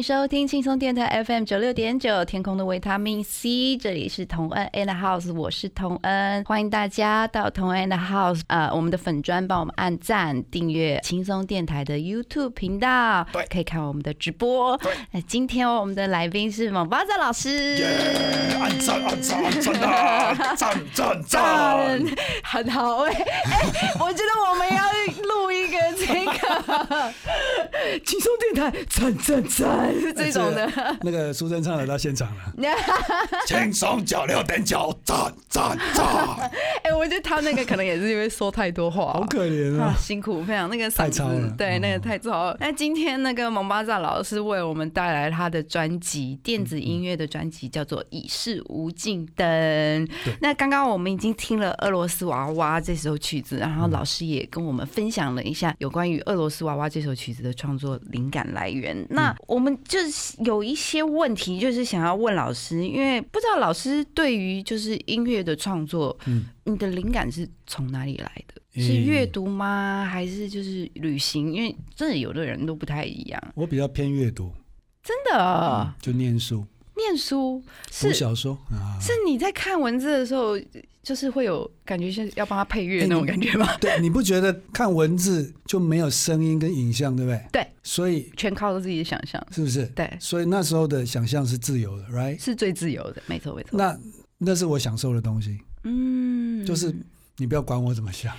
迎收听轻松电台 FM 九六点九，天空的维他命 C，这里是同恩 and House，我是同恩，欢迎大家到同恩 and House，呃，我们的粉砖帮我们按赞、订阅轻松电台的 YouTube 频道，对可以看我们的直播。对那今天我们的来宾是蒙巴扎老师。按赞按赞按赞啊！赞赞赞！很好哎、哎、我觉得我们要录一个这个 轻松电台，赞赞赞，是 这种的。那个苏贞昌来到现场了，轻松脚六点脚，赞赞赞！哎、我觉得他那个可能也是因为说太多话，好可怜啊，！啊辛苦非常，那个嗓太吵子了对，嗯那个太吵了。那今天那个蒙巴扎老师为我们带来他的专辑，电子音乐的专辑叫做《已是无尽灯》。那刚刚我们已经听了俄罗斯娃娃这首曲子，然后老师也跟我们分享了一下有关于俄罗斯娃娃这首曲子的创作灵感来源。那我们就是有一些问题，就是想要问老师，因为不知道老师对于就是音乐的创作，嗯你的灵感是从哪里来的？是嗯阅读吗？还是就是旅行？因为真的有的人都不太一样，我比较偏阅读，真的、就念书、念书是小说啊。是你在看文字的时候，就是会有感觉是要帮他配乐哎那种感觉吗？对，你不觉得看文字就没有声音跟影像，对不对？对，所以全靠自己的想象，是不是？对，所以那时候的想象是自由的，right？是最自由的，没错没错。那那是我享受的东西，嗯，就是你不要管我怎么想，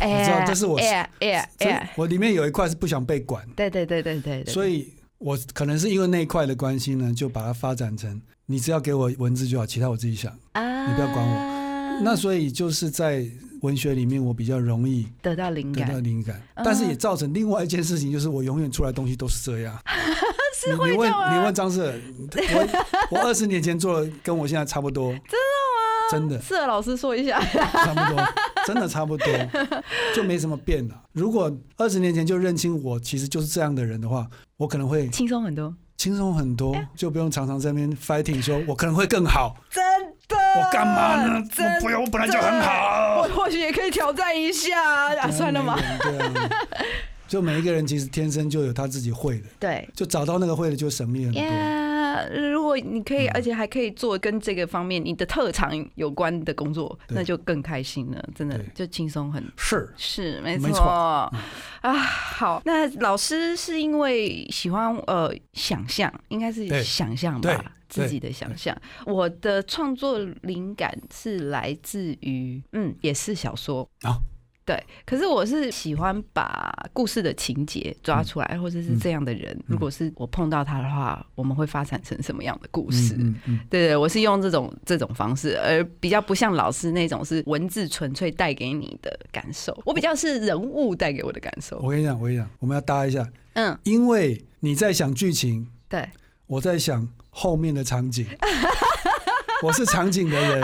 哎我知道这是我哎哎这哎，我里面有一块是不想被管，对对对对对对，所以我可能是因为那一块的关系呢，就把它发展成你只要给我文字就好，其他我自己想。啊，你不要管我。那所以就是在文学里面，我比较容易得到灵感。得到感，灵感，嗯但是也造成另外一件事情，就是我永远出来的东西都是这样。是会你你问你问张志，我我二十年前做的跟我现在差不多，真的吗？真的。是老师说一下，差不多，真的差不多，就没什么变了。如果二十年前就认清我其实就是这样的人的话，我可能会轻松很多，轻松很多，就不用常常在那边 fighting 说我可能会更好，真的。我干嘛呢？不要，我本来就很好我好。或许也可以挑战一下啊，算了嘛。对啊，就每一个人其实天生就有他自己会的，对就找到那个会的就神秘很多。呀，如果你可以，嗯。而且还可以做跟这个方面你的特长有关的工作，那就更开心了，真的就轻松很。是，是没错没错嗯。啊，好，那老师是因为喜欢呃想象，应该是想象吧，自己的想象。我的创作灵感是来自于嗯，也是小说啊对，可是我是喜欢把故事的情节抓出来，或者是这样的人，如果是我碰到他的话，我们会发展成什么样的故事？对对，我是用这种这种方式，而比较不像老师那种是文字纯粹带给你的感受，我比较是人物带给我的感受。我跟你讲，我跟你讲，我们要搭一下，嗯，因为你在想剧情，对，我在想后面的场景。我是场景的人，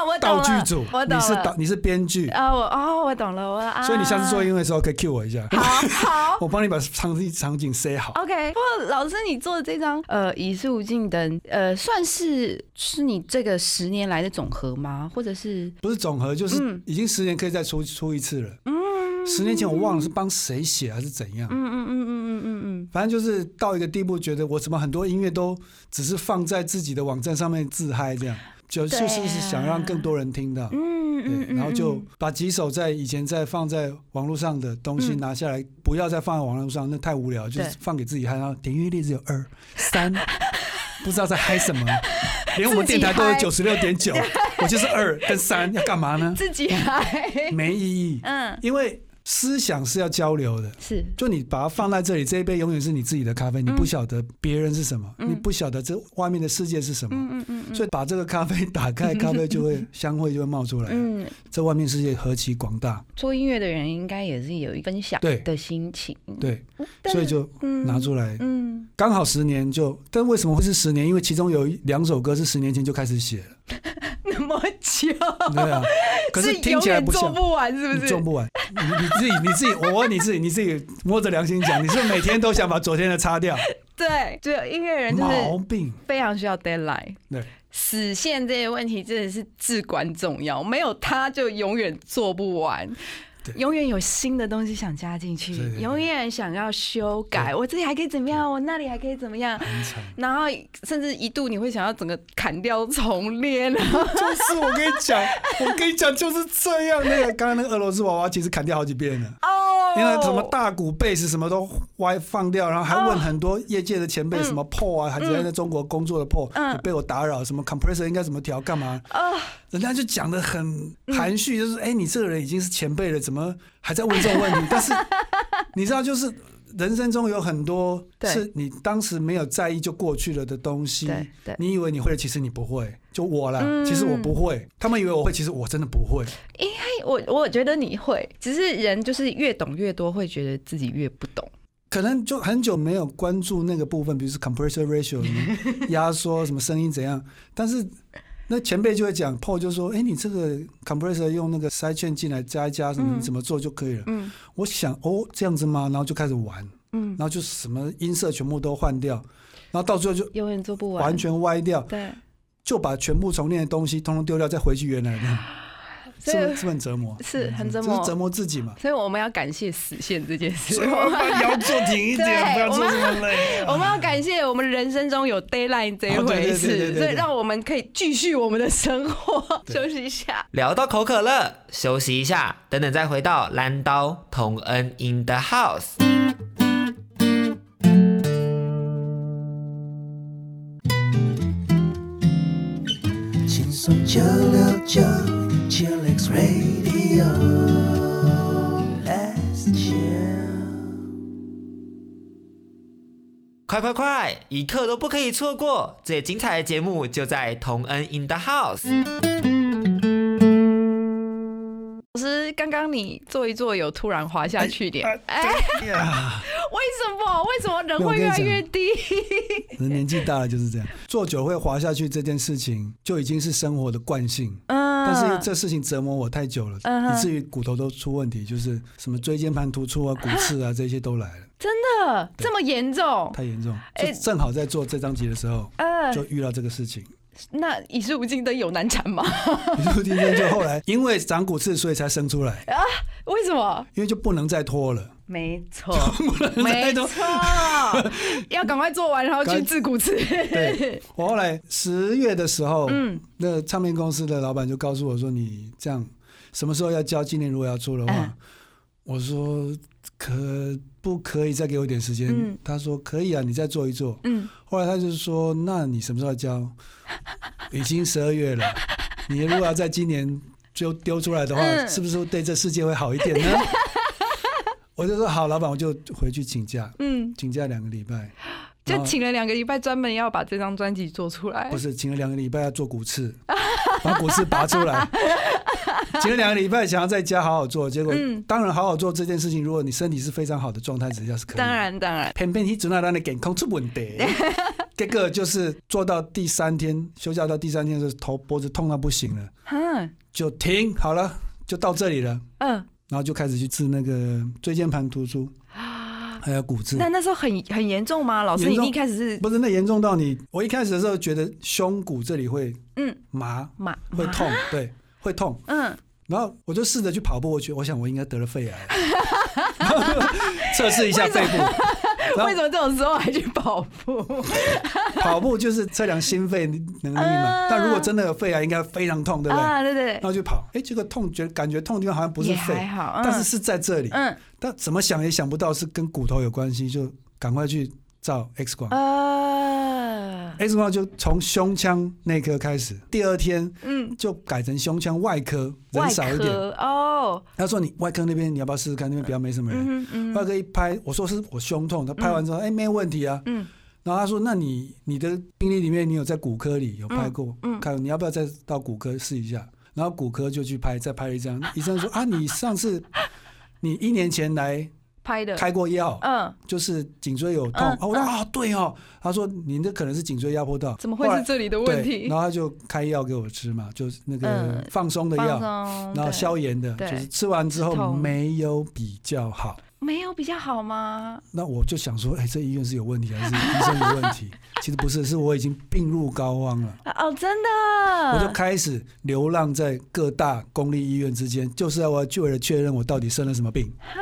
啊，我懂道，具组，我懂了。你是导，你是编剧，啊，我哦，我懂了，我啊，所以你下次做音乐的时候可以 cue 我一下，好好。我帮你把场景场景塞好。OK，不过老师，你做的这张呃《已是无尽灯》，呃，算是是你这个十年来的总和吗？或者是？不是总和，就是嗯。已经十年可以再出出一次了。嗯，十年前我忘了是帮谁写还是怎样，嗯嗯嗯嗯嗯嗯嗯，反正就是到一个地步，觉得我怎么很多音乐都只是放在自己的网站上面自嗨这样，就对就是是想让更多人听到。嗯嗯对，然后就把几首在以前在放在网络上的东西嗯拿下来，不要再放在网络上，那太无聊，就是放给自己嗨。然后点阅率只有二三，不知道在嗨什么，连我们电台都有九十六点九，我就是二跟三，要干嘛呢？自己嗨。没意义，嗯。因为思想是要交流的。是。就你把它放在这里，这一杯永远是你自己的咖啡，你不晓得别人是什么，嗯。你不晓得这外面的世界是什么，嗯嗯嗯所以把这个咖啡打开，咖啡就会香味就会冒出来。嗯，这外面世界何其广大，做音乐的人应该也是有一分享的心情，对，但所以就嗯。拿出来，嗯，刚好十年就，但为什么会是十年？因为其中有两首歌是十年前就开始写了，那么久，对啊，可是听起来不像。做不完，是不是？你做不完，你你自己你自己，我问你自己，你自己摸着良心讲，你是不是每天都想把昨天的擦掉？对，就音乐人就是毛病，非常需要 deadline。对，死线这些问题真的是至关重要，没有它就永远做不完对。永远有新的东西想加进去永远想要修改，我这里还可以怎么样，我那里还可以怎么样，然后甚至一度你会想要整个砍掉重练，就是我跟你讲，我跟你讲就是这样。那个刚刚那个俄罗斯娃娃其实砍掉好几遍了，哦，因为什么大鼓、贝斯什么都歪放掉，然后还问很多业界的前辈什么破啊，还在在中国工作的破，嗯。也被我打扰，什么 compressor 应该怎么调，干嘛？啊，人家就讲的很含蓄，就是哎、你这个人已经是前辈了，怎么还在问这种问题？但是你知道，就是人生中有很多对是你当时没有在意就过去了的东西对对，你以为你会，其实你不会。就我啦，嗯其实我不会。他们以为我会，其实我真的不会。因为我我觉得你会，只是人就是越懂越多，会觉得自己越不懂。可能就很久没有关注那个部分，比如说 compressor ratio 压缩什么声音怎样，但是那前辈就会讲，Paul 就说：“哎、你这个 compressor 用那个 side chain 进来加一加什么，嗯。你怎么做就可以了。嗯。我想哦，这样子吗？然后就开始玩，嗯，然后就什么音色全部都换掉，然后到最后就永远做不完，完全歪掉，对。就把全部重练的东西通通丢掉，再回去原来的，是不是是很折磨？是很折磨就是折磨自己嘛。所以我们要感谢死线这件事。我们要坐挺一点，对不要做这么累。我们要感谢我们人生中有 d a y l i n e 这一回事，所以让我们可以继续我们的生活。休息一下，聊到口渴了，休息一下，等等再回到蓝刀同恩 in the house。轻松九六九，Chillax Radio，Let's chill。快快快，一刻都不可以错过！最精彩的节目就在同恩 in the house。老师，刚刚你坐一坐，有突然滑下去点，哎，为什么？为什么人会越来越低？人年纪大了就是这样，坐久会滑下去这件事情就已经是生活的惯性。嗯，但是这事情折磨我太久了，嗯以至于骨头都出问题，就是什么椎间盘突出啊、骨刺啊这些都来了，真的这么严重？太严重。哎就正好在做这张集的时候，呃，就遇到这个事情。那以视无尽灯有难产吗？你就听见就后来因为长骨刺，所以才生出来啊，为什么？因为就不能再拖了。没错，没错，要赶快做完，然后去自古吃。对我后来十月的时候，嗯那唱片公司的老板就告诉我说：“你这样什么时候要交？今年如果要做的话，嗯我说可不可以再给我一点时间？嗯他说可以啊，你再做一做。嗯，后来他就说：那你什么时候要交？已经十二月了，你如果要在今年就丢出来的话，嗯是不是对这世界会好一点呢？我就说好，老板，我就回去请假，嗯，请假两个礼拜。就请了两个礼拜，专门要把这张专辑做出来不。是请了两个礼拜要做骨刺，把骨刺拔出来。请了两个礼拜，想要在家好好做，结果、嗯当然好好做这件事情，如果你身体是非常好的状态之下是可以的。当，然，当然，偏偏你准那让你健康出问题。这个就是做到第三天，休假到第三天的时候，头脖子痛到不行了，嗯就停好了，就到这里了，嗯，然后就开始去治那个椎间盘突出，还有骨质。那那时候很很严重吗？老师，你一开始是不是那严重到你，我一开始的时候觉得胸骨这里会嗯麻，麻会痛，对，会痛。嗯，然后我就试着去跑步，我觉我想我应该得了肺癌，然后就测试一下肺部。为什么这种时候还去跑步？跑步就是测量心肺能力嘛啊。但如果真的有肺癌，应该非常痛，对不对？啊，对对然后就跑，哎，这个痛，觉感觉痛的地方好像不是肺，但是是在这里。嗯但怎么想也想不到是跟骨头有关系，就赶快去照 X 光。呃，X 光就从胸腔内科开始，第二天嗯，就改成胸腔外科，外人少一点。哦，他说你外科那边你要不要试试看？那边比较没什么人。嗯嗯外科一拍，我说是我胸痛，他拍完之后，哎、没有问题啊。嗯然后他说，那你你的病例里面你有在骨科里有拍过，嗯嗯看你要不要再到骨科试一下？然后骨科就去拍，再拍一张。医生说啊，你上次你一年前来拍的，开过药，嗯，就是颈椎有痛。我说嗯啊，对哦。他说你这可能是颈椎压迫到，怎么会是这里的问对，题然？后他就开药给我吃嘛，就是那个嗯放松的药，然后消炎的，就是吃完之后痛没有比较好。没有比较好吗？那我就想说，哎、这医院是有问题还是医生有问题？其实不是，是我已经病入膏肓了。哦，真的，我就开始流浪在各大公立医院之间，就是要我就为了确认我到底生了什么病，啊，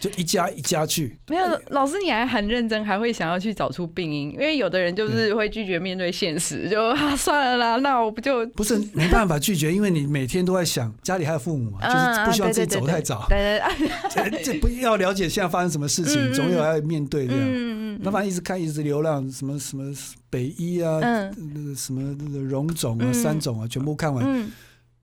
就一家一家去。没有，老师你还很认真，还会想要去找出病因，因为有的人就是会拒绝面对现实，就啊算了啦，那我不就不是没办法拒绝，因为你每天都在想家里还有父母嘛，就是不希望自己走太早。嗯对对对，这这不要了解现在发生什么事情，总有要面对这样。嗯嗯那反正一直看，一直流浪，什么什么北医啊，嗯那个什么那个荣总啊、嗯三种啊，全部看完。嗯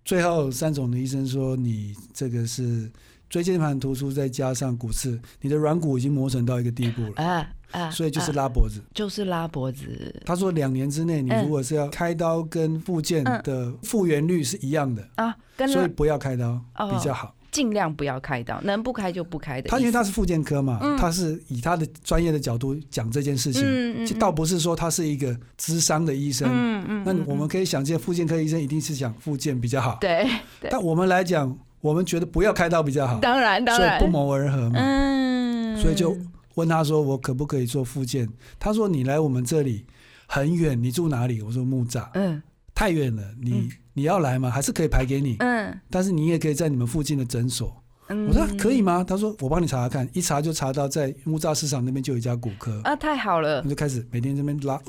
最后三种的医生说，你这个是椎间盘突出，再加上骨刺，你的软骨已经磨损到一个地步了，啊啊，所以就是啊拉脖子。就是拉脖子，他说两年之内，你嗯如果是要开刀跟复健的复原率是一样的，啊，跟所以不要开刀哦比较好。尽量不要开刀，能不开就不开的。他因为他是复健科嘛，嗯他是以他的专业的角度讲这件事情，嗯嗯就倒不是说他是一个智商的医生。嗯嗯那嗯我们可以想见，复健科医生一定是想复健比较好。对对，但我们来讲，我们觉得不要开刀比较好，当然当然所以不谋而合嘛。嗯，所以就问他说：“我可不可以做复健？”他说：“你来我们这里很远，你住哪里？”我说：“木栅，嗯太远了。你、嗯你要来吗？还是可以排给你？嗯但是你也可以在你们附近的诊所。”嗯我说：“可以吗？”他说：“我帮你查查看。”一查就查到在木栅市场那边就有一家骨科，啊，太好了我。就开始每天这边拉。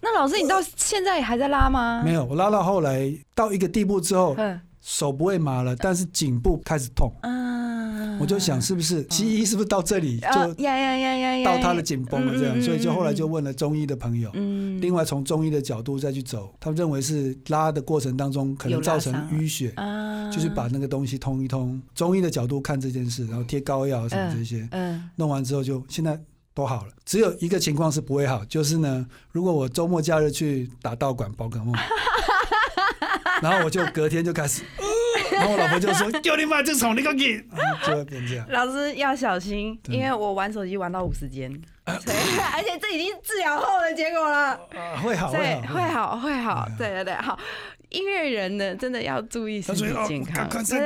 那老师，你到现在还在拉吗？没有，我拉到后来到一个地步之后，嗯手不会麻了，但是颈部开始痛。啊，我就想是不是西医是不是到这里啊就呀呀呀呀呀，到他的紧绷了这样？嗯嗯嗯所以就后来就嗯问了中医的朋友。嗯，另外，从中医的角度再去走，他们认为是拉的过程当中可能造成淤血，啊，就是把那个东西通一通。中医的角度看这件事，然后贴膏药什么这些，嗯弄完之后就现在都好了。只有一个情况是不会好，就是呢，如果我周末假日去打道馆宝可梦，然后我就隔天就开始，呃然后我老婆就说：“ 叫你妈这虫你个给！” 就会变这样。老师要小心，因为我玩手机玩到五十间，而且这已经治疗后的结果了。啊，会好，对，好，会。好，会好嗯，对对对，好。音乐人呢，真的要注意身体健康，真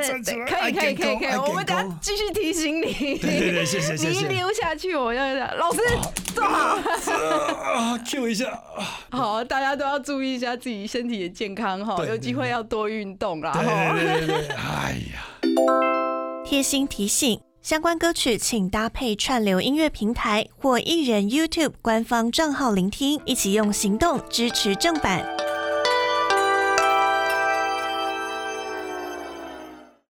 可以可以可以可以，我们等下继续提醒你。对对对，谢谢谢你一谢。留下去，我要老师。啊，Q 一下，啊好，大家都要注意一下自己身体的健康哈，有机会要多运动啦哎呀。贴心提醒：相关歌曲请搭配串流音乐平台或艺人 YouTube 官方账号聆听，一起用行动支持正版。